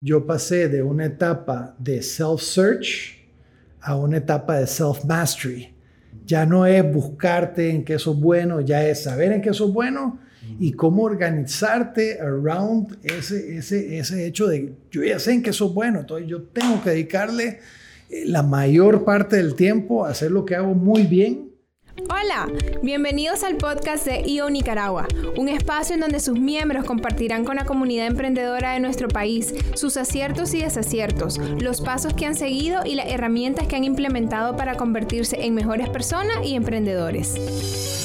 yo pasé de una etapa de self-search a una etapa de self-mastery. Ya no es buscarte en qué sos bueno, ya es saber en qué sos bueno y cómo organizarte around ese, ese, ese hecho de yo ya sé en qué sos bueno, entonces yo tengo que dedicarle eh, la mayor parte del tiempo a hacer lo que hago muy bien Hola, bienvenidos al podcast de IO Nicaragua, un espacio en donde sus miembros compartirán con la comunidad emprendedora de nuestro país sus aciertos y desaciertos, los pasos que han seguido y las herramientas que han implementado para convertirse en mejores personas y emprendedores.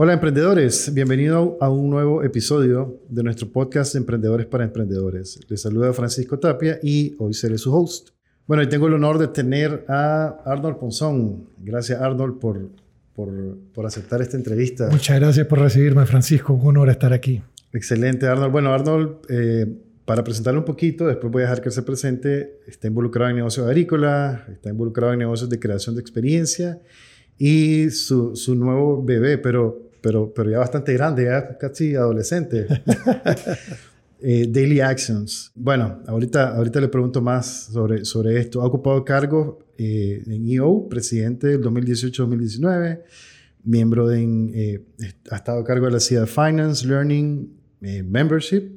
Hola emprendedores, bienvenido a un nuevo episodio de nuestro podcast Emprendedores para Emprendedores. Les saluda Francisco Tapia y hoy seré su host. Bueno, hoy tengo el honor de tener a Arnold Ponzón. Gracias Arnold por, por, aceptar esta entrevista. Muchas gracias por recibirme Francisco, un honor estar aquí. Excelente Arnold. Bueno Arnold, eh, para presentarle un poquito, después voy a dejar que se presente, está involucrado en negocios agrícolas, está involucrado en negocios de creación de experiencia y su, su nuevo bebé, pero pero, pero ya bastante grande, ya casi adolescente. Eh, daily Actions. Bueno, ahorita, ahorita le pregunto más sobre, sobre esto. Ha ocupado cargo eh, en EO, presidente del 2018-2019, miembro de, eh, ha estado a cargo de la CIA Finance, Learning, Membership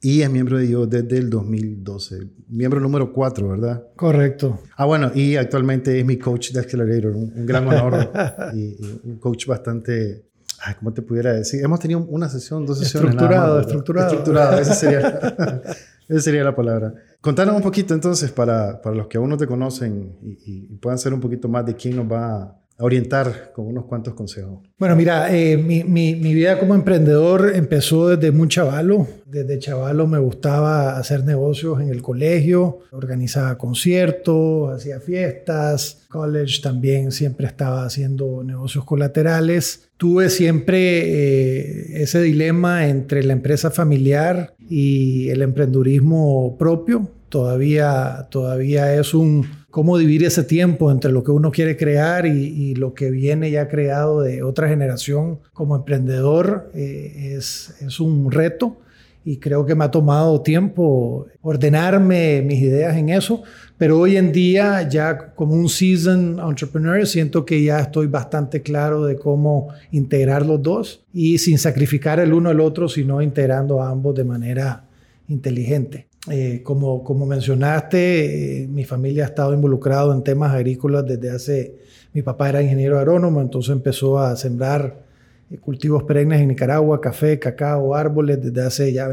y es miembro de EO desde el 2012. Miembro número 4, ¿verdad? Correcto. Ah, bueno, y actualmente es mi coach de Accelerator, un, gran honor y, y, un coach bastante Ay, ¿cómo te pudiera decir? Hemos tenido una sesión, dos sesiones. Estructurado, estructurado. Estructurado, esa sería, esa sería la palabra. Contanos un poquito entonces para, para los que aún no te conocen y, y, puedan ser un poquito más de quién nos va orientar con unos cuantos consejos? Bueno, mira, eh, mi, mi, mi, vida como emprendedor empezó desde muy chavalo. Desde chavalo me gustaba hacer negocios en el colegio, organizaba conciertos, hacía fiestas. College también siempre estaba haciendo negocios colaterales. Tuve siempre eh, ese dilema entre la empresa familiar y el emprendurismo propio. Todavía, todavía es un cómo dividir ese tiempo entre lo que uno quiere crear y, lo que viene ya creado de otra generación como emprendedor eh, es, es un reto y creo que me ha tomado tiempo ordenarme mis ideas en eso, pero hoy en día ya como un seasoned entrepreneur siento que ya estoy bastante claro de cómo integrar los dos y sin sacrificar el uno al otro, sino integrando a ambos de manera inteligente. Eh, como, mencionaste, eh, mi familia ha estado involucrado en temas agrícolas desde hace... Mi papá era ingeniero agrónomo, entonces empezó a sembrar eh, cultivos perennes en Nicaragua, café, cacao, árboles desde hace ya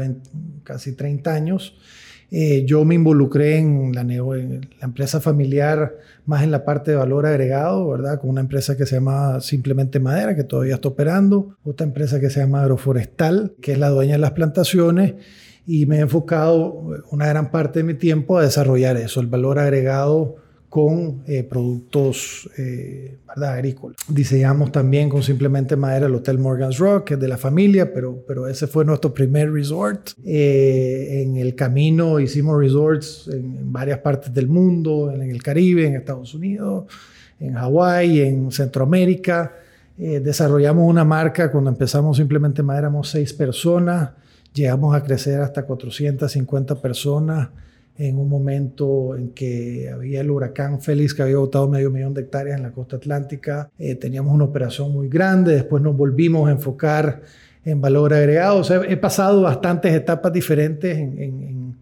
casi 30 años. yo me involucré en la, en la, empresa familiar más en la parte de valor agregado, ¿verdad? Con una empresa que se llama Simplemente Madera, que todavía está operando, otra empresa que se llama Agroforestal, que es la dueña de las plantaciones, y me he enfocado una gran parte de mi tiempo a desarrollar eso, el valor agregado con eh, productos eh, agrícolas. Diseñamos también con simplemente madera el Hotel Morgan's Rock, que es de la familia, pero, pero ese fue nuestro primer resort. Eh, en el camino hicimos resorts en, varias partes del mundo, en, el Caribe, en Estados Unidos, en Hawái, en Centroamérica. desarrollamos una marca cuando empezamos simplemente madera, éramos seis personas Llegamos a crecer hasta 450 personas en un momento en que había el huracán Félix que había botado medio millón de hectáreas en la costa atlántica. Eh, teníamos una operación muy grande, después nos volvimos a enfocar en valor agregado. O sea, he pasado bastantes etapas diferentes en,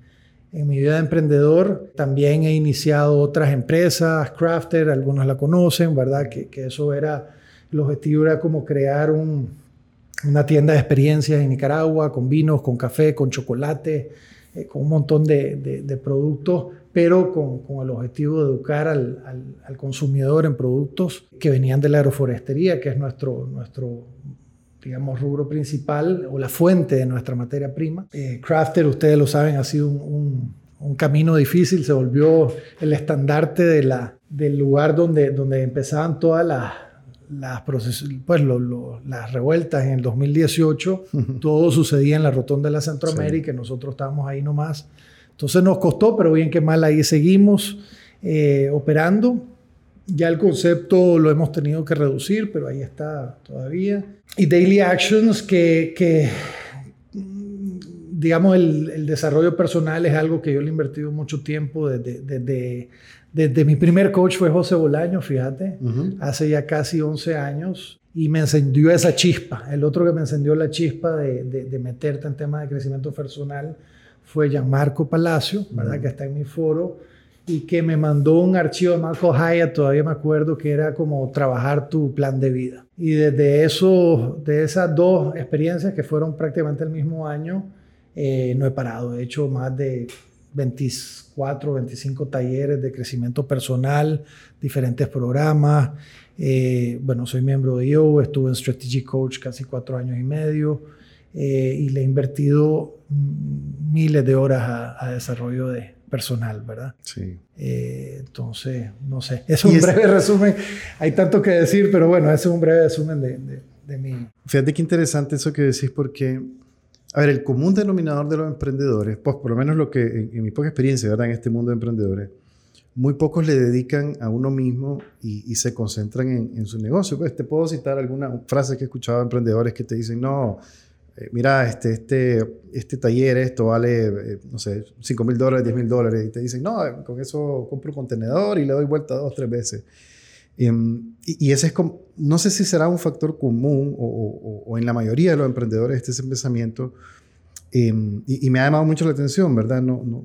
mi vida de emprendedor. También he iniciado otras empresas, Crafter, algunos la conocen, ¿verdad? Que eso era, el objetivo era como crear un, una tienda de experiencias en Nicaragua, con vinos, con café, con chocolate, eh, con un montón de, de, productos, pero con, con, el objetivo de educar al, al, consumidor en productos que venían de la agroforestería, que es nuestro, nuestro digamos, rubro principal o la fuente de nuestra materia prima. Eh, Crafter, ustedes lo saben, ha sido un, un, un, camino difícil, se volvió el estandarte de la, del lugar donde, donde empezaban todas las las, pues, las revueltas en el 2018, todo sucedía en la rotonda de la Centroamérica, y nosotros estábamos ahí nomás. Entonces nos costó, pero bien que mal ahí seguimos eh, operando. Ya el concepto lo hemos tenido que reducir, pero ahí está todavía. Y daily actions que, que digamos, el, el, desarrollo personal es algo que yo le he invertido mucho tiempo desde, desde, desde mi primer coach fue José Bolaño, fíjate, hace ya casi 11 años y me encendió esa chispa. El otro que me encendió la chispa de, de, meterte en temas de crecimiento personal fue Gianmarco Palacio, ¿verdad? Que está en mi foro y que me mandó un archivo de Marco Haya, todavía me acuerdo que era como trabajar tu plan de vida. Y desde eso, de esas dos experiencias que fueron prácticamente el mismo año, eh, no he parado. He hecho más de 24, 25 talleres de crecimiento personal, diferentes programas. Eh, bueno, soy miembro de IO, estuve en Strategy Coach casi cuatro años y medio eh, y le he invertido miles de horas a, desarrollo de personal, ¿verdad? Sí. entonces, no sé. Es un breve resumen. Hay tanto que decir, pero bueno, ese es un breve resumen de, de, de mi... Fíjate qué interesante eso que decís porque a ver, el común denominador de los emprendedores, pues por lo menos lo que en, mi poca experiencia ¿verdad? en este mundo de emprendedores, muy pocos le dedican a uno mismo y, se concentran en, su negocio. Pues te puedo citar alguna frase que he escuchado de emprendedores que te dicen, no, eh, mira, este, este, este taller, esto vale, eh, no sé, 5 mil dólares, 10 mil dólares. Y te dicen, no, con eso compro un contenedor y le doy vuelta dos, tres veces. Em, y, ese es como, no sé si será un factor común o, o, en la mayoría de los emprendedores este ese pensamiento. Em, y, me ha llamado mucho la atención, ¿verdad? No, no,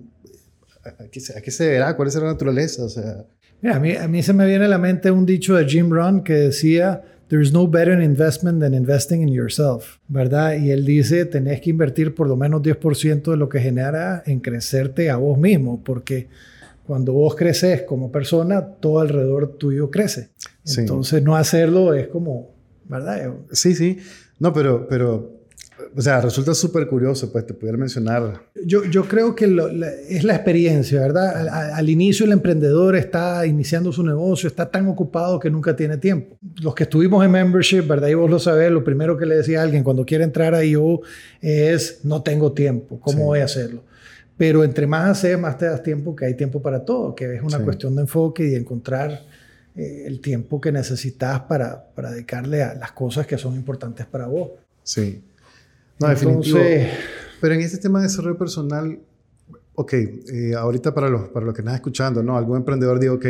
¿a, qué, ¿A qué se deberá? ¿Cuál es la naturaleza? O sea, a, mí, a mí se me viene a la mente un dicho de Jim Rohn que decía, There is no better investment than investing in yourself, ¿verdad? Y él dice, tenés que invertir por lo menos 10% de lo que genera en crecerte a vos mismo, porque cuando vos creces como persona, todo alrededor tuyo crece. Entonces, no hacerlo es como, ¿verdad? Sí, sí. No, pero, pero o sea, resulta súper curioso, pues te pudiera mencionar. Yo, yo creo que es la experiencia, ¿verdad? Al, inicio el emprendedor está iniciando su negocio, está tan ocupado que nunca tiene tiempo. Los que estuvimos en membership, ¿verdad? Y vos lo sabés, lo primero que le decía a alguien cuando quiere entrar a IO es, no tengo tiempo, ¿cómo voy a hacerlo? Pero entre más haces, más te das tiempo, que hay tiempo para todo, que es una cuestión de enfoque y de encontrar eh, el tiempo que necesitas para, para, dedicarle a las cosas que son importantes para vos. Sí. No, definitivo. Pero en este tema de desarrollo personal, ok, eh, ahorita para los, para los que están escuchando, ¿no? Algún emprendedor dijo, ok,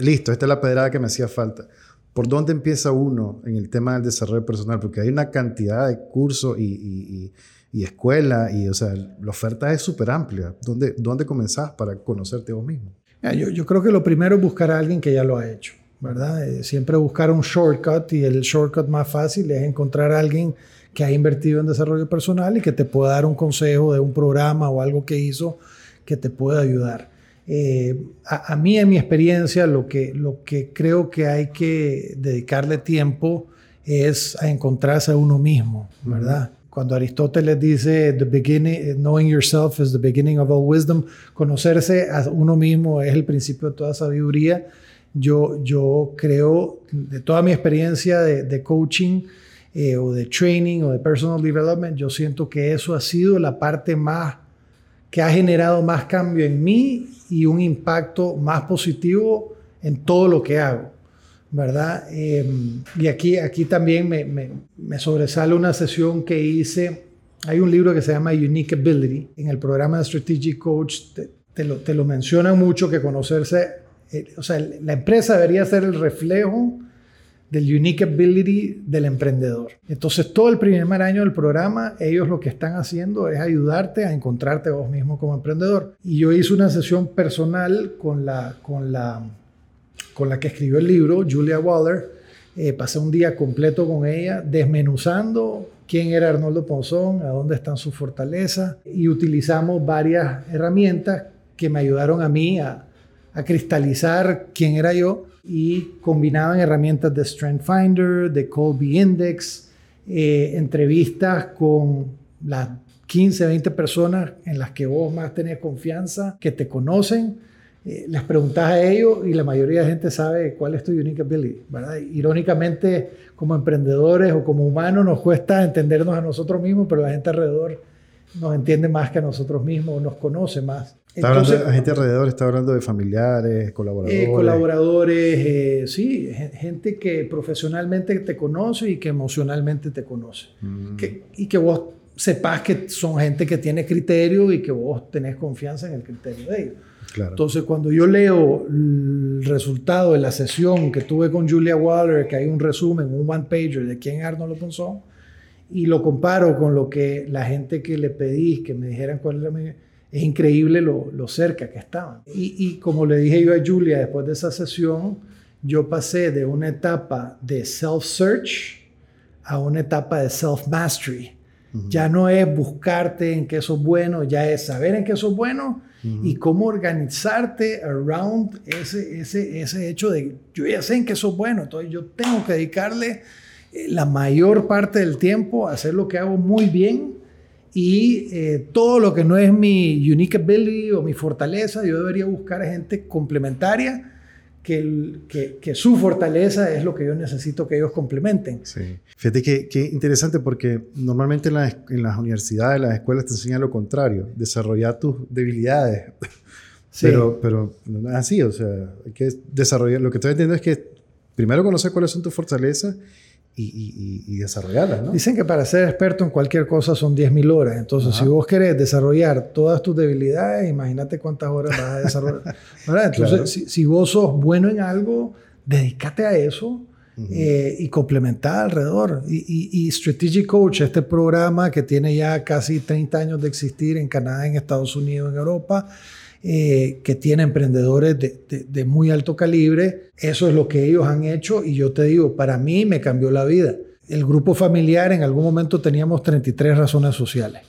listo, esta es la pedrada que me hacía falta. ¿Por dónde empieza uno en el tema del desarrollo personal? Porque hay una cantidad de cursos y, y y escuela, y o sea, la oferta es súper amplia. ¿Dónde, ¿Dónde comenzás para conocerte vos mismo? Yo, yo, creo que lo primero es buscar a alguien que ya lo ha hecho, ¿verdad? Eh, siempre buscar un shortcut y el shortcut más fácil es encontrar a alguien que ha invertido en desarrollo personal y que te pueda dar un consejo de un programa o algo que hizo que te pueda ayudar. Eh, a, a, mí, en mi experiencia, lo que, lo que creo que hay que dedicarle tiempo es a encontrarse a uno mismo, ¿verdad? Cuando Aristóteles dice, the beginning, knowing yourself is the beginning of all wisdom, conocerse a uno mismo es el principio de toda sabiduría. Yo, yo creo, de toda mi experiencia de, coaching eh, o de training o de personal development, yo siento que eso ha sido la parte más que ha generado más cambio en mí y un impacto más positivo en todo lo que hago. ¿Verdad? Em, y aquí, aquí también me, me, sobresale una sesión que hice. Hay un libro que se llama Unique Ability. En el programa de Strategic Coach te, lo, te lo menciona mucho que conocerse, eh, o sea, la empresa debería ser el reflejo del unique ability del emprendedor. Entonces, todo el primer año del programa, ellos lo que están haciendo es ayudarte a encontrarte vos mismo como emprendedor. Y yo hice una sesión personal con la, con la con la que escribió el libro, Julia Waller. Eh, pasé un día completo con ella desmenuzando quién era Arnoldo Ponzón, a dónde están sus fortalezas y utilizamos varias herramientas que me ayudaron a mí a, cristalizar quién era yo y combinaban herramientas de Strength Finder, de Colby Index, eh, entrevistas con las 15, 20 personas en las que vos más tenés confianza, que te conocen eh, les preguntas a ellos y la mayoría de gente sabe cuál es tu unique ability, ¿verdad? Irónicamente, como emprendedores o como humanos nos cuesta entendernos a nosotros mismos, pero la gente alrededor nos entiende más que a nosotros mismos, nos conoce más. Está hablando de gente alrededor, está hablando de familiares, colaboradores. Eh, colaboradores, eh, sí, gente que profesionalmente te conoce y que emocionalmente te conoce. Mm. y que vos sepas que son gente que tiene criterio y que vos tenés confianza en el criterio de ellos. Entonces, cuando yo leo el resultado de la sesión que tuve con Julia Waller, que hay un resumen, un one pager de quién Arnold lo pensó, y lo comparo con lo que la gente que le pedí que me dijeran cuál era mi es increíble lo, lo cerca que estaban. Y, y, como le dije yo a Julia después de esa sesión, yo pasé de una etapa de self-search a una etapa de self-mastery. Ya no es buscarte en qué sos bueno, ya es saber en qué sos bueno y cómo organizarte around ese, ese, ese hecho de yo ya sé en qué sos bueno, entonces yo tengo que dedicarle eh, la mayor parte del tiempo a hacer lo que hago muy bien y eh, todo lo que no es mi unique ability o mi fortaleza, yo debería buscar a gente complementaria que, que, que, su fortaleza es lo que yo necesito que ellos complementen. Sí. Fíjate que, que interesante porque normalmente en, en, las universidades, en las escuelas te enseñan lo contrario, desarrollar tus debilidades. Sí. Pero, pero no es así, o sea, hay que desarrollar, lo que estoy entendiendo es que primero conocer cuáles son tus fortalezas y, y, desarrollarlas, ¿no? Dicen que para ser experto en cualquier cosa son 10.000 horas. Entonces, si vos querés desarrollar todas tus debilidades, imagínate cuántas horas vas a desarrollar. Entonces, si, vos sos bueno en algo, dedícate a eso eh, y complementar alrededor. Y, Strategic Coach, este programa que tiene ya casi 30 años de existir en Canadá, en Estados Unidos, en Europa, eh, que tiene emprendedores de, muy alto calibre. Eso es lo que ellos han hecho y yo te digo, para mí me cambió la vida. El grupo familiar en algún momento teníamos 33 razones sociales,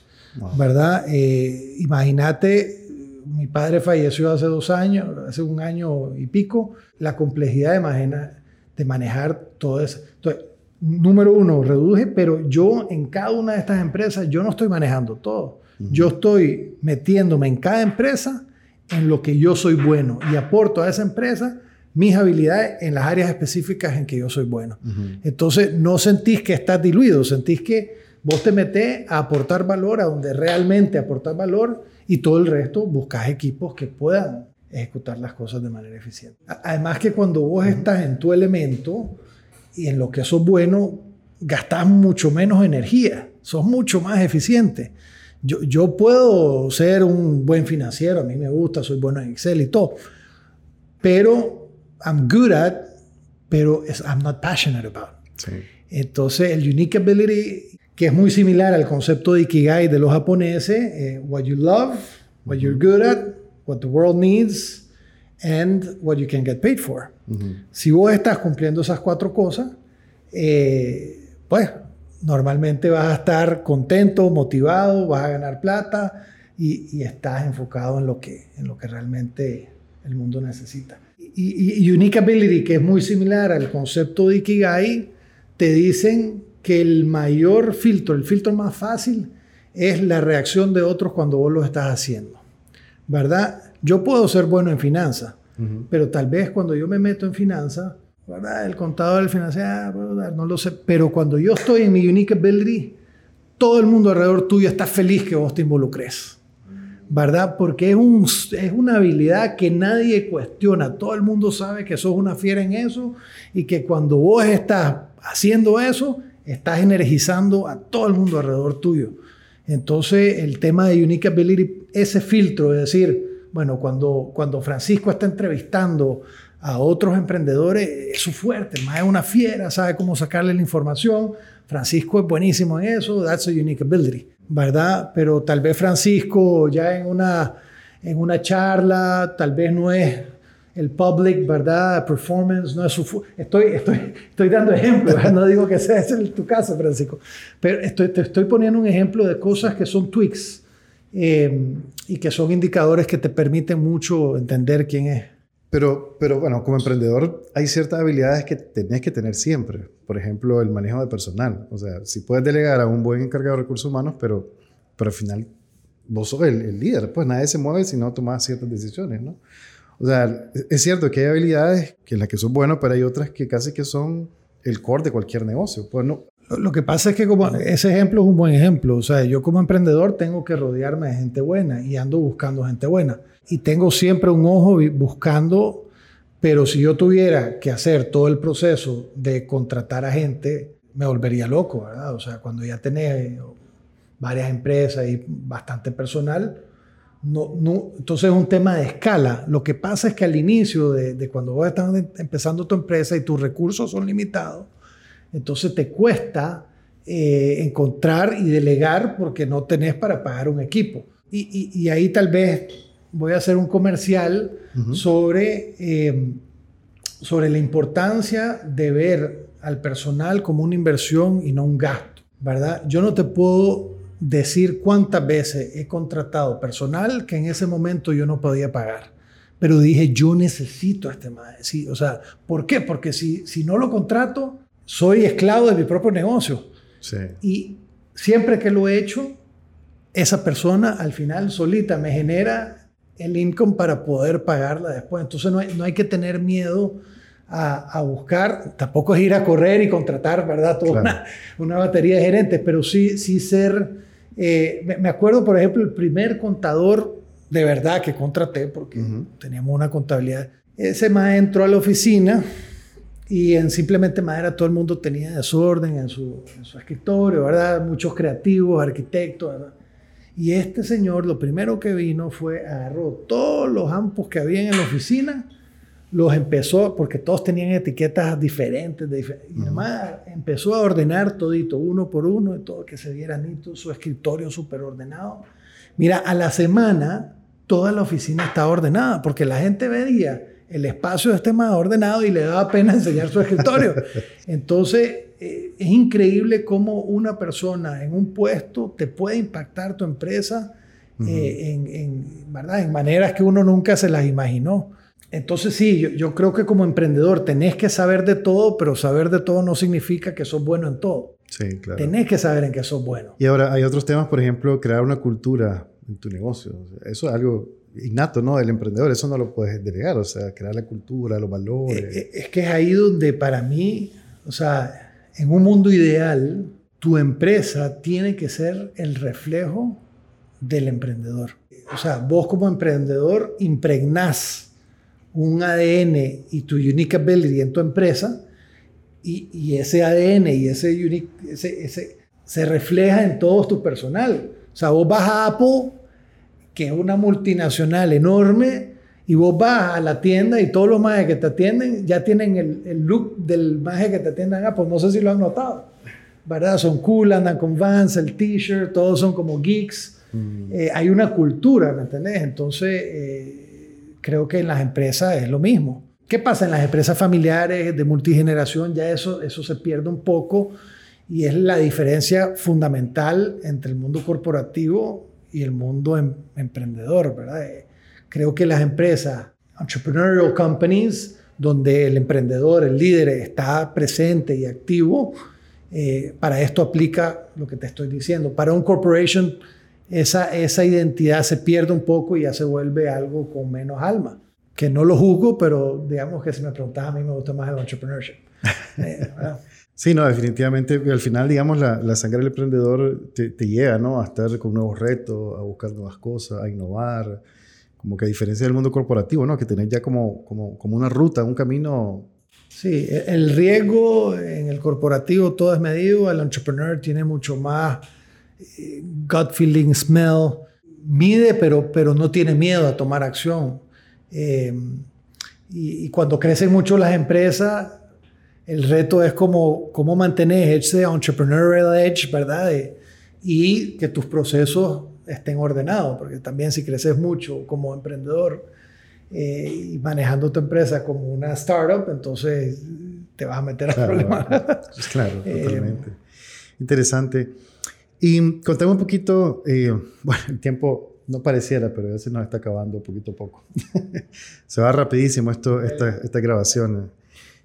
¿verdad? Eh, imagínate, mi padre falleció hace dos años, hace un año y pico, la complejidad de, de manejar todo eso. Entonces, número uno, reduje, pero yo en cada una de estas empresas, yo no estoy manejando todo. Yo estoy metiéndome en cada empresa en lo que yo soy bueno y aporto a esa empresa mis habilidades en las áreas específicas en que yo soy bueno. Entonces, no sentís que estás diluido, sentís que vos te metés a aportar valor a donde realmente aportar valor y todo el resto buscas equipos que puedan ejecutar las cosas de manera eficiente. Además que cuando vos estás en tu elemento y en lo que sos bueno, gastás mucho menos energía, sos mucho más eficiente. Yo, yo puedo ser un buen financiero, a mí me gusta, soy bueno en Excel y todo, pero I'm good at, pero I'm not passionate about. Entonces, el unique ability, que es muy similar al concepto de Ikigai de los japoneses, eh, what you love, what you're good at, what the world needs, and what you can get paid for. Si vos estás cumpliendo esas cuatro cosas, eh, pues normalmente vas a estar contento, motivado, vas a ganar plata y, estás enfocado en lo, que, en lo que realmente el mundo necesita. Y, y, Unique Ability, que es muy similar al concepto de Ikigai, te dicen que el mayor filtro, el filtro más fácil, es la reacción de otros cuando vos lo estás haciendo. ¿Verdad? Yo puedo ser bueno en finanzas, pero tal vez cuando yo me meto en finanzas, el contador, el financiero, no lo sé. Pero cuando yo estoy en mi unique ability, todo el mundo alrededor tuyo está feliz que vos te involucres. ¿Verdad? Porque es, un, es una habilidad que nadie cuestiona. Todo el mundo sabe que sos una fiera en eso y que cuando vos estás haciendo eso, estás energizando a todo el mundo alrededor tuyo. Entonces, el tema de Unique Ability, ese filtro, es decir, bueno, cuando, cuando Francisco está entrevistando a otros emprendedores es su fuerte, más es una fiera, sabe cómo sacarle la información. Francisco es buenísimo en eso, that's a unique ability, ¿verdad? Pero tal vez Francisco ya en una, en una charla, tal vez no es el public, ¿verdad? Performance no es su... Estoy, estoy, estoy dando ejemplos, no digo que sea ese tu caso, Francisco, pero estoy, te estoy poniendo un ejemplo de cosas que son tweaks eh, y que son indicadores que te permiten mucho entender quién es. Pero, pero bueno, como emprendedor hay ciertas habilidades que tenés que tener siempre. Por ejemplo, el manejo de personal. O sea, si puedes delegar a un buen encargado de recursos humanos, pero, pero al final vos sos el, líder. Pues nadie se mueve si no tomas ciertas decisiones, ¿no? O sea, es cierto que hay habilidades que en las que son bueno, pero hay otras que casi que son el core de cualquier negocio. Pues no, Lo que pasa es que como ese ejemplo es un buen ejemplo. O sea, yo como emprendedor tengo que rodearme de gente buena y ando buscando gente buena. Y tengo siempre un ojo buscando, pero si yo tuviera que hacer todo el proceso de contratar a gente, me volvería loco, ¿verdad? O sea, cuando ya tenés varias empresas y bastante personal, no, no, entonces es un tema de escala. Lo que pasa es que al inicio de, de cuando vos estás empezando tu empresa y tus recursos son limitados, entonces te cuesta eh, encontrar y delegar porque no tenés para pagar un equipo. Y, y, ahí tal vez voy a hacer un comercial sobre, eh, sobre la importancia de ver al personal como una inversión y no un gasto, ¿verdad? Yo no te puedo decir cuántas veces he contratado personal que en ese momento yo no podía pagar. Pero dije, yo necesito a este maestro. Sí, o sea, ¿por qué? Porque si, si no lo contrato, soy esclavo de mi propio negocio. Y siempre que lo he hecho, esa persona al final solita me genera el income para poder pagarla después. Entonces no hay, no hay que tener miedo a, a, buscar, tampoco es ir a correr y contratar, ¿verdad? Toda una, una, batería de gerentes, pero sí, sí ser, eh, me, acuerdo, por ejemplo, el primer contador de verdad que contraté, porque teníamos una contabilidad, ese más entró a la oficina y en Simplemente Madera todo el mundo tenía desorden en su, en su escritorio, ¿verdad? Muchos creativos, arquitectos, ¿verdad? Y este señor lo primero que vino fue agarró todos los ampos que había en la oficina, los empezó, porque todos tenían etiquetas diferentes, y además empezó a ordenar todito, uno por uno, y todo que se viera nito, su escritorio súper ordenado. Mira, a la semana toda la oficina estaba ordenada, porque la gente veía el espacio esté más ordenado y le daba pena enseñar su escritorio. Entonces, eh, es increíble cómo una persona en un puesto te puede impactar tu empresa eh, en, ¿verdad? en maneras que uno nunca se las imaginó. Entonces sí, yo, yo, creo que como emprendedor tenés que saber de todo, pero saber de todo no significa que sos bueno en todo. Sí, claro. Tenés que saber en qué sos bueno. Y ahora hay otros temas, por ejemplo, crear una cultura en tu negocio. Eso es algo innato, ¿no? Del emprendedor, eso no lo puedes delegar, o sea, crear la cultura, los valores. Eh, eh, es, que es ahí donde para mí, o sea, en un mundo ideal, tu empresa tiene que ser el reflejo del emprendedor. O sea, vos como emprendedor impregnás un ADN y tu unique ability en tu empresa y, ese ADN y ese, unique, ese, ese se refleja en todo tu personal. O sea, vos vas a Apple que es una multinacional enorme, y vos vas a la tienda y todos los majes que te atienden ya tienen el, el look del maje que te atienden ah, pues no sé si lo han notado, ¿verdad? Son cool, andan con Vans, el t-shirt, todos son como geeks. Mm. Eh, hay una cultura, ¿me entendés? Entonces, eh, creo que en las empresas es lo mismo. ¿Qué pasa en las empresas familiares de multigeneración? Ya eso, eso se pierde un poco y es la diferencia fundamental entre el mundo corporativo y el mundo em, emprendedor, ¿verdad? Eh, creo que las empresas, entrepreneurial companies, donde el emprendedor, el líder está presente y activo, eh, para esto aplica lo que te estoy diciendo. Para un corporation, esa, esa identidad se pierde un poco y ya se vuelve algo con menos alma. Que no lo juzgo, pero digamos que si me preguntas a mí me gusta más el entrepreneurship. Eh, Sí, no, definitivamente. Al final, digamos, la, sangre del emprendedor te, te, ¿no? A estar con nuevos retos, a buscar nuevas cosas, a innovar. Como que a diferencia del mundo corporativo, ¿no? Que tenés ya como, como, como una ruta, un camino. Sí, e, el riesgo en el corporativo todo es medido. El entrepreneur tiene mucho más eh, gut feeling, smell. Mide, pero, pero no tiene miedo a tomar acción. Eh, y cuando crecen mucho las empresas, el reto es cómo, cómo mantener ese entrepreneurial edge, ¿verdad? y que tus procesos estén ordenados, porque también si creces mucho como emprendedor eh, y manejando tu empresa como una startup, entonces te vas a meter a problemas. Claro, eh, totalmente. Interesante. Y contame un poquito, eh, bueno, el tiempo no pareciera, pero a veces nos está acabando poquito a poco. Se va rapidísimo esto, esta, esta grabación.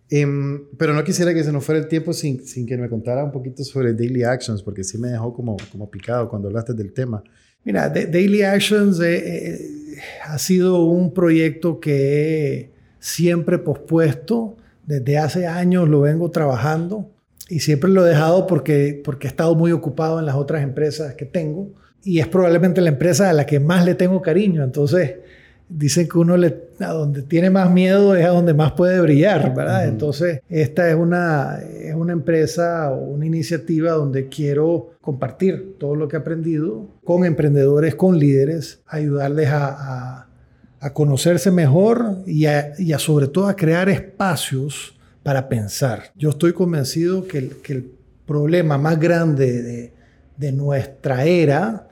Em, pero no quisiera que se nos fuera el tiempo sin, sin, que me contara un poquito sobre Daily Actions, porque sí me dejó como, como picado cuando hablaste del tema. Mira, Daily Actions eh, eh, ha sido un proyecto que he siempre pospuesto. Desde hace años lo vengo trabajando. y siempre lo he dejado porque, porque he estado muy ocupado en las otras empresas que tengo y es probablemente la empresa a la que más le tengo cariño. Entonces, dicen que uno le, a donde tiene más miedo es a donde más puede brillar, ¿verdad? Entonces, esta es una, es una empresa o una iniciativa donde quiero compartir todo lo que he aprendido con emprendedores, con líderes, ayudarles a, a, conocerse mejor y a, y a, sobre todo a crear espacios para pensar. Yo estoy convencido que el, que el problema más grande de, de nuestra era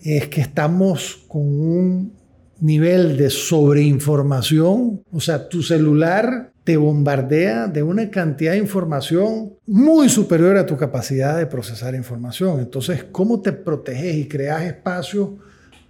es que estamos con un nivel de sobreinformación, o sea, tu celular te bombardea de una cantidad de información muy superior a tu capacidad de procesar información. Entonces, ¿cómo te proteges y creas espacio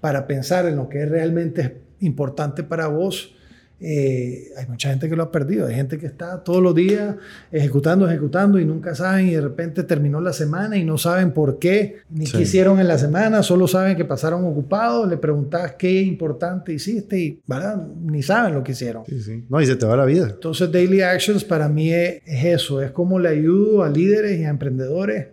para pensar en lo que es realmente importante para vos? Eh, hay mucha gente que lo ha perdido, hay gente que está todos los días ejecutando, ejecutando y nunca saben y de repente terminó la semana y no saben por qué, ni qué hicieron en la semana, solo saben que pasaron ocupados, le preguntas qué importante hiciste y ¿verdad? ni saben lo que hicieron. No, y se te va la vida. Entonces Daily Actions para mí es, eso, es como le ayudo a líderes y a emprendedores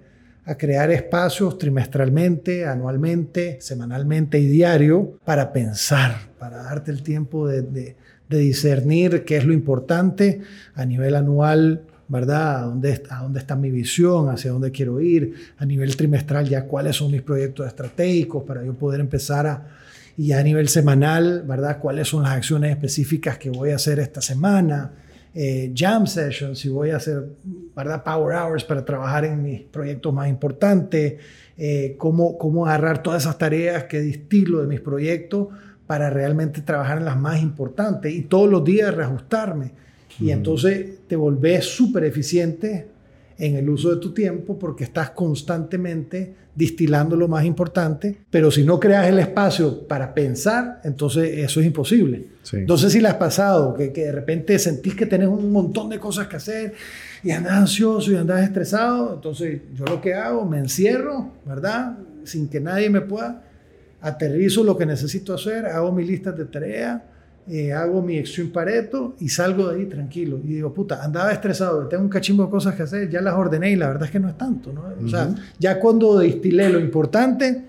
a crear espacios trimestralmente, anualmente, semanalmente y diario para pensar, para darte el tiempo de de discernir qué es lo importante a nivel anual, ¿verdad? ¿A dónde, ¿A dónde está mi visión? ¿Hacia dónde quiero ir? A nivel trimestral, ya cuáles son mis proyectos estratégicos para yo poder empezar a... Y a nivel semanal, ¿verdad? ¿Cuáles son las acciones específicas que voy a hacer esta semana? Eh, jam sessions, si voy a hacer, ¿verdad? Power hours para trabajar en mis proyectos más importantes. Eh, cómo, cómo agarrar todas esas tareas que distilo de mis proyectos para realmente trabajar en las más importantes y todos los días reajustarme. Y entonces te volvés súper eficiente en el uso de tu tiempo porque estás constantemente distilando lo más importante, pero si no creas el espacio para pensar, entonces eso es imposible. Entonces si le has pasado, que, que, de repente sentís que tenés un montón de cosas que hacer y andas ansioso y andas estresado, entonces yo lo que hago, me encierro, ¿verdad? Sin que nadie me pueda aterrizo lo que necesito hacer, hago mi lista de tareas, eh, hago mi extreme pareto y salgo de ahí tranquilo. Y digo, puta, andaba estresado, tengo un cachimbo de cosas que hacer, ya las ordené y la verdad es que no es tanto, ¿no? O sea, ya cuando distilé lo importante,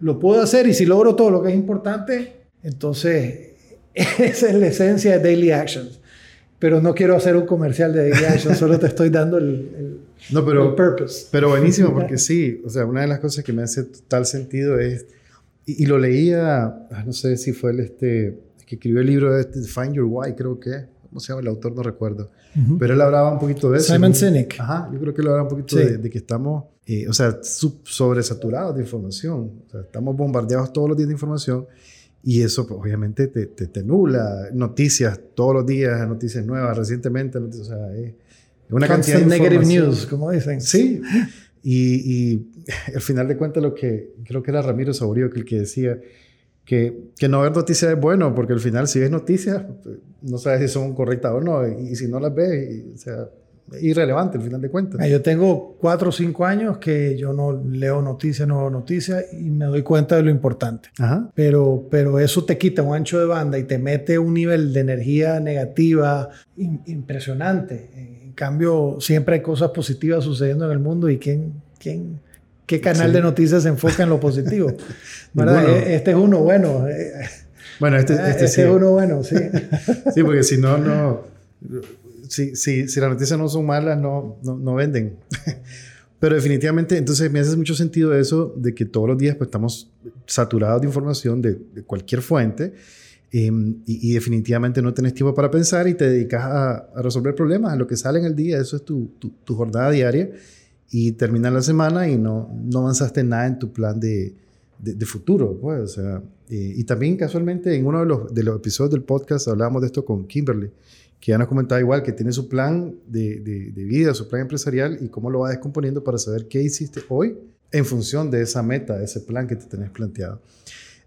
lo puedo hacer y si logro todo lo que es importante, entonces esa es la esencia de Daily Actions. Pero no quiero hacer un comercial de Daily Actions, solo te estoy dando el, no, pero, purpose. Pero buenísimo, porque sí, o sea, una de las cosas que me hace tal sentido es y, lo leía, ah, no sé si fue el este, que escribió el libro de este, Find Your Why, creo que, ¿cómo se llama el autor? No recuerdo. Pero él hablaba un poquito de eso. Simon Sinek. Ajá, yo creo que él hablaba un poquito de, que estamos, eh, o sea, sobresaturados de información. O sea, estamos bombardeados todos los días de información y eso pues, obviamente te, te, te, nula. Noticias todos los días, noticias nuevas, recientemente, noticias, o sea, es una cantidad de negative news, como dicen. Sí. Y, y, al final de cuentas, lo que creo que era Ramiro Saborío que el que decía que, que, no ver noticias es bueno, porque al final, si ves noticias, no sabes si son correctas o no, y, si no las ves, o sea, irrelevante al final de cuentas. Yo tengo cuatro o cinco años que yo no leo noticias, no veo noticias y me doy cuenta de lo importante. Ajá. Pero, pero eso te quita un ancho de banda y te mete un nivel de energía negativa impresionante en cambio, siempre hay cosas positivas sucediendo en el mundo y quién, quién, qué canal de noticias se enfoca en lo positivo. E, este es uno bueno. Eh, bueno, este, este, este sí. es uno bueno, sí. sí, porque si no, no. Si, si, si las noticias no son malas, no, no, no venden. Pero definitivamente, entonces me hace mucho sentido eso de que todos los días pues, estamos saturados de información de, de cualquier fuente Em, y, definitivamente no tenés tiempo para pensar y te dedicas a, resolver problemas, a lo que sale en el día, eso es tu, tu, jornada diaria y termina la semana y no, no avanzaste nada en tu plan de, de, futuro. Pues, o sea, eh, y también casualmente en uno de los, de los episodios del podcast hablábamos de esto con Kimberly, que ya nos comentaba igual que tiene su plan de, de, vida, su plan empresarial y cómo lo va descomponiendo para saber qué hiciste hoy en función de esa meta, ese plan que te tenés planteado.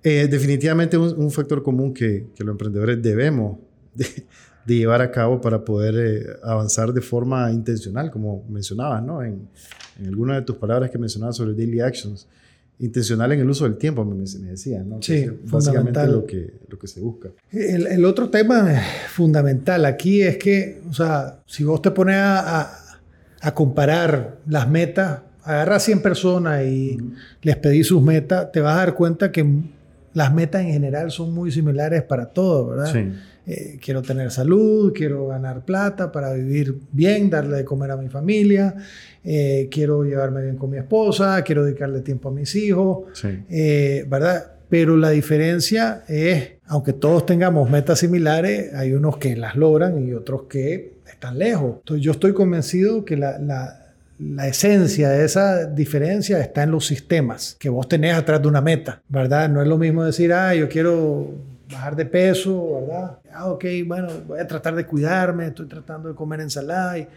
Eh, definitivamente un, un, factor común que, que, los emprendedores debemos de, llevar a cabo para poder eh, avanzar de forma intencional, como mencionabas, ¿no? En, en alguna de tus palabras que mencionabas sobre daily actions, intencional en el uso del tiempo, me, me decías, ¿no? Sí, básicamente lo que, lo que se busca. El, el, otro tema fundamental aquí es que, o sea, si vos te pones a, a, a comparar las metas, agarra 100 personas y les pedí sus metas, te vas a dar cuenta que las metas en general son muy similares para todos, ¿verdad? Sí. Eh, quiero tener salud, quiero ganar plata para vivir bien, darle de comer a mi familia, eh, quiero llevarme bien con mi esposa, quiero dedicarle tiempo a mis hijos, eh, ¿verdad? Pero la diferencia es, aunque todos tengamos metas similares, hay unos que las logran y otros que están lejos. Entonces yo estoy convencido que la, la, la esencia de esa diferencia está en los sistemas que vos tenés atrás de una meta, ¿verdad? No es lo mismo decir, ah, yo quiero bajar de peso, ¿verdad? Ah, ok, bueno, voy a tratar de cuidarme, estoy tratando de comer ensalada, y,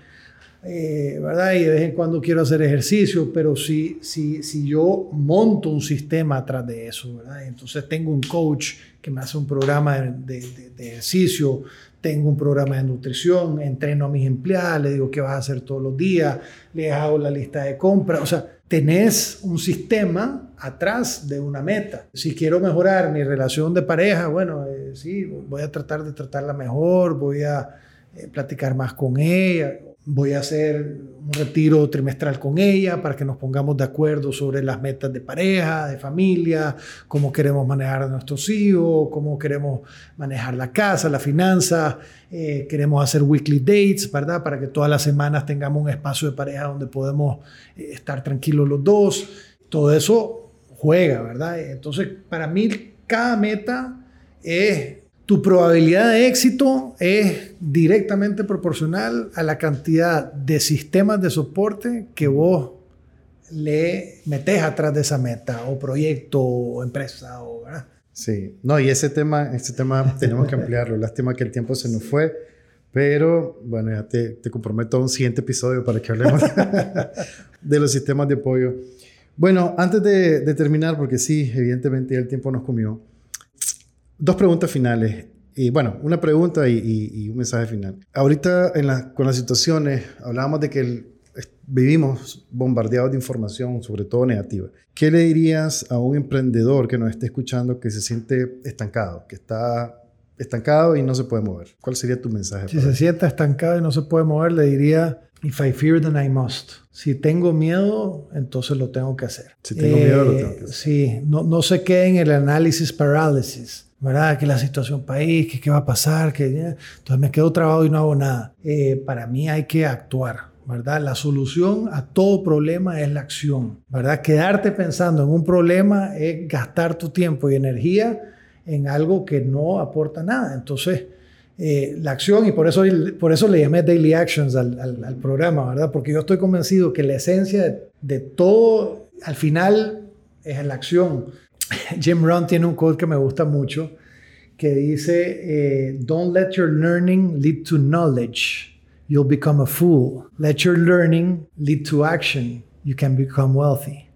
eh, ¿verdad? Y de vez en cuando quiero hacer ejercicio, pero si, si, si yo monto un sistema atrás de eso, ¿verdad? Entonces tengo un coach que me hace un programa de, de ejercicio, tengo un programa de nutrición, entreno a mis empleados, le digo qué vas a hacer todos los días, les hago la lista de compras, o sea, tenés un sistema atrás de una meta. Si quiero mejorar mi relación de pareja, bueno, eh, sí, voy a tratar de tratarla mejor, voy a eh, platicar más con ella, voy a hacer un retiro trimestral con ella para que nos pongamos de acuerdo sobre las metas de pareja, de familia, cómo queremos manejar a nuestros hijos, cómo queremos manejar la casa, la finanza. Eh, queremos hacer weekly dates, ¿verdad? Para que todas las semanas tengamos un espacio de pareja donde podemos eh, estar tranquilos los dos. Todo eso juega, ¿verdad? Entonces, para mí, cada meta es tu probabilidad de éxito es directamente proporcional a la cantidad de sistemas de soporte que vos le metes atrás de esa meta o proyecto o empresa o ¿verdad? Sí, no, y ese tema, ese tema tenemos que ampliarlo. Lástima que el tiempo se nos fue, pero bueno, ya te, comprometo a un siguiente episodio para que hablemos de los sistemas de apoyo. Bueno, antes de, de terminar, porque sí, evidentemente el tiempo nos comió, Dos preguntas finales. Y bueno, una pregunta y, un mensaje final. Ahorita en la, con las situaciones hablábamos de que vivimos bombardeados de información, sobre todo negativa. ¿Qué le dirías a un emprendedor que nos esté escuchando que se siente estancado, que está estancado y no se puede mover? ¿Cuál sería tu mensaje? Si se siente estancado y no se puede mover, le diría, if I fear, then I must. Si tengo miedo, entonces lo tengo que hacer. Si tengo miedo, lo tengo que hacer. Sí, no, no se quede en el análisis parálisis ¿verdad? Que la situación país, que qué va a pasar, entonces me quedo trabado y no hago nada. Eh, para mí hay que actuar, ¿verdad? La solución a todo problema es la acción, ¿verdad? Quedarte pensando en un problema es gastar tu tiempo y energía en algo que no aporta nada. Entonces, eh, la acción, y por eso, por eso le llamé Daily Actions al, al, programa, ¿verdad? Porque yo estoy convencido que la esencia de, de todo, al final, es la acción. Jim Rohn tiene un quote que me gusta mucho que dice, eh, don't let your learning lead to knowledge. You'll become a fool. Let your learning lead to action. You can become wealthy.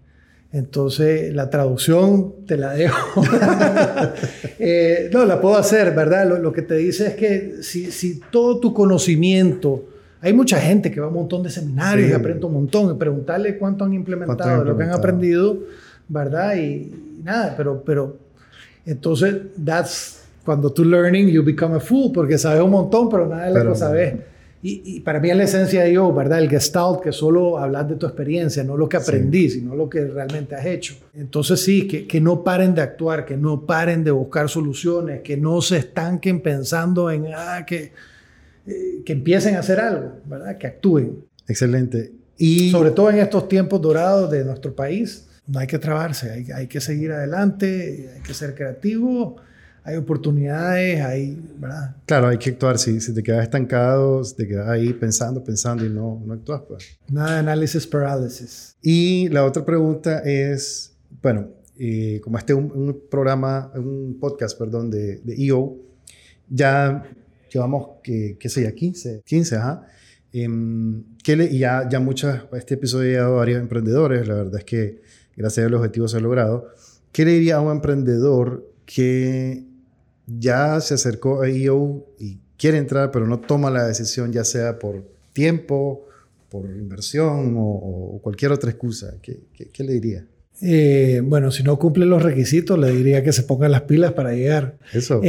Entonces, la traducción te la dejo. Eh, no, la puedo hacer, ¿verdad? Lo, que te dice es que si, si, todo tu conocimiento, hay mucha gente que va a un montón de seminarios y aprende un montón, y preguntarle cuánto han implementado de lo que han aprendido, ¿verdad? Y, nada, pero, pero entonces, that's cuando tú learning, you become a fool, porque sabes un montón, pero nada de lo sabes. Y, y, para mí es la esencia de yo, ¿verdad? El gestalt, que solo hablar de tu experiencia, no lo que aprendí, sino lo que realmente has hecho. Entonces sí, que, que, no paren de actuar, que no paren de buscar soluciones, que no se estanquen pensando en, ah, que, eh, que empiecen a hacer algo, ¿verdad? Que actúen. Excelente. Y sobre todo en estos tiempos dorados de nuestro país, no hay que trabarse, hay, hay, que seguir adelante, hay que ser creativo, hay oportunidades, hay, ¿verdad? Claro, hay que actuar. Si, si te quedas estancado, si te quedas ahí pensando, pensando y no, no actúas, pues. Nada de análisis parálisis. Y la otra pregunta es, bueno, eh, como este es un, programa, un podcast, perdón, de, de EO, ya llevamos, qué, qué sé ya, 15, 15, ajá. Eh, le, y ya, ya muchas, este episodio ha llegado a varios emprendedores, la verdad es que gracias a los objetivos se ha logrado. ¿Qué le diría a un emprendedor que ya se acercó a EO y quiere entrar, pero no toma la decisión, ya sea por tiempo, por inversión o, cualquier otra excusa? ¿Qué, qué, le diría? Eh, bueno, si no cumple los requisitos, le diría que se ponga las pilas para llegar. Eso.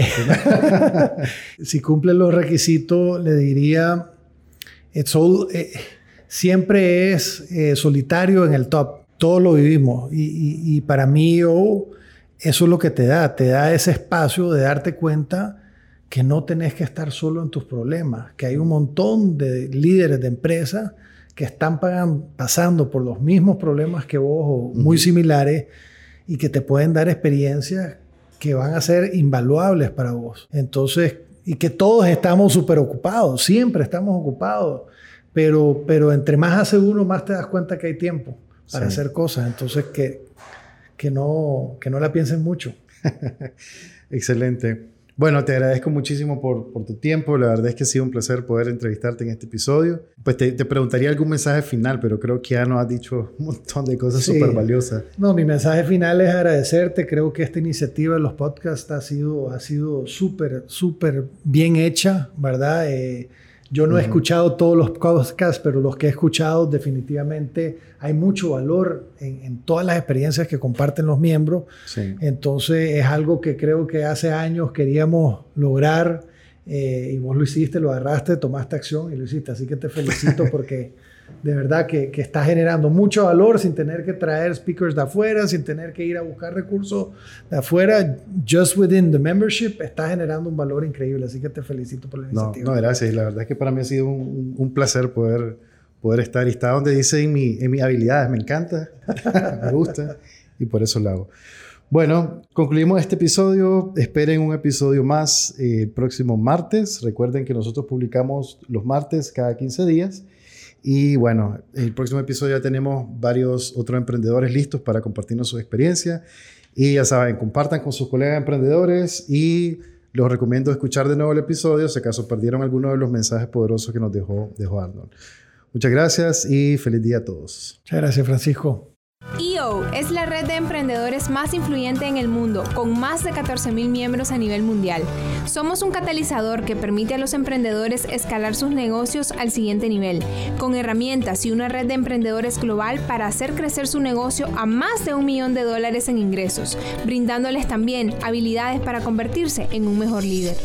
si cumple los requisitos, le diría, it's all, eh, siempre es eh, solitario en el top. Todos lo vivimos. Y, para mí, eso es lo que te da. Te da ese espacio de darte cuenta que no tenés que estar solo en tus problemas, que hay un montón de líderes de empresas que están pasando por los mismos problemas que vos o muy similares y que te pueden dar experiencias que van a ser invaluables para vos. Entonces, y que todos estamos súper ocupados, siempre estamos ocupados, pero, pero entre más hace uno, más te das cuenta que hay tiempo para hacer cosas. Entonces, que, que, no, que no la piensen mucho. Excelente. Bueno, te agradezco muchísimo por, por, tu tiempo. La verdad es que ha sido un placer poder entrevistarte en este episodio. Pues te, te preguntaría algún mensaje final, pero creo que ya nos has dicho un montón de cosas súper valiosas. No, mi mensaje final es agradecerte. Creo que esta iniciativa de los podcasts ha sido ha sido súper, súper bien hecha, ¿verdad? Eh, yo no he escuchado todos los podcasts, pero los que he escuchado definitivamente hay mucho valor en, todas las experiencias que comparten los miembros. Entonces es algo que creo que hace años queríamos lograr eh, y vos lo hiciste, lo agarraste, tomaste acción y lo hiciste. Así que te felicito porque de verdad que, que, está generando mucho valor sin tener que traer speakers de afuera, sin tener que ir a buscar recursos de afuera. Just within the membership está generando un valor increíble. Así que te felicito por la iniciativa. No, gracias. La verdad es que para mí ha sido un, un placer poder, poder estar y está donde dice en, mi, en mis habilidades. Me encanta, me gusta y por eso lo hago. Bueno, concluimos este episodio. Esperen un episodio más eh, el próximo martes. Recuerden que nosotros publicamos los martes cada 15 días. Y bueno, el próximo episodio ya tenemos varios otros emprendedores listos para compartirnos su experiencia. Y ya saben, compartan con sus colegas emprendedores y los recomiendo escuchar de nuevo el episodio si acaso perdieron alguno de los mensajes poderosos que nos dejó, dejó Arnold. Muchas gracias y feliz día a todos. Muchas gracias, Francisco. EO es la red de emprendedores más influyente en el mundo, con más de 14.000 miembros a nivel mundial. Somos un catalizador que permite a los emprendedores escalar sus negocios al siguiente nivel, con herramientas y una red de emprendedores global para hacer crecer su negocio a más de un millón de dólares en ingresos, brindándoles también habilidades para convertirse en un mejor líder.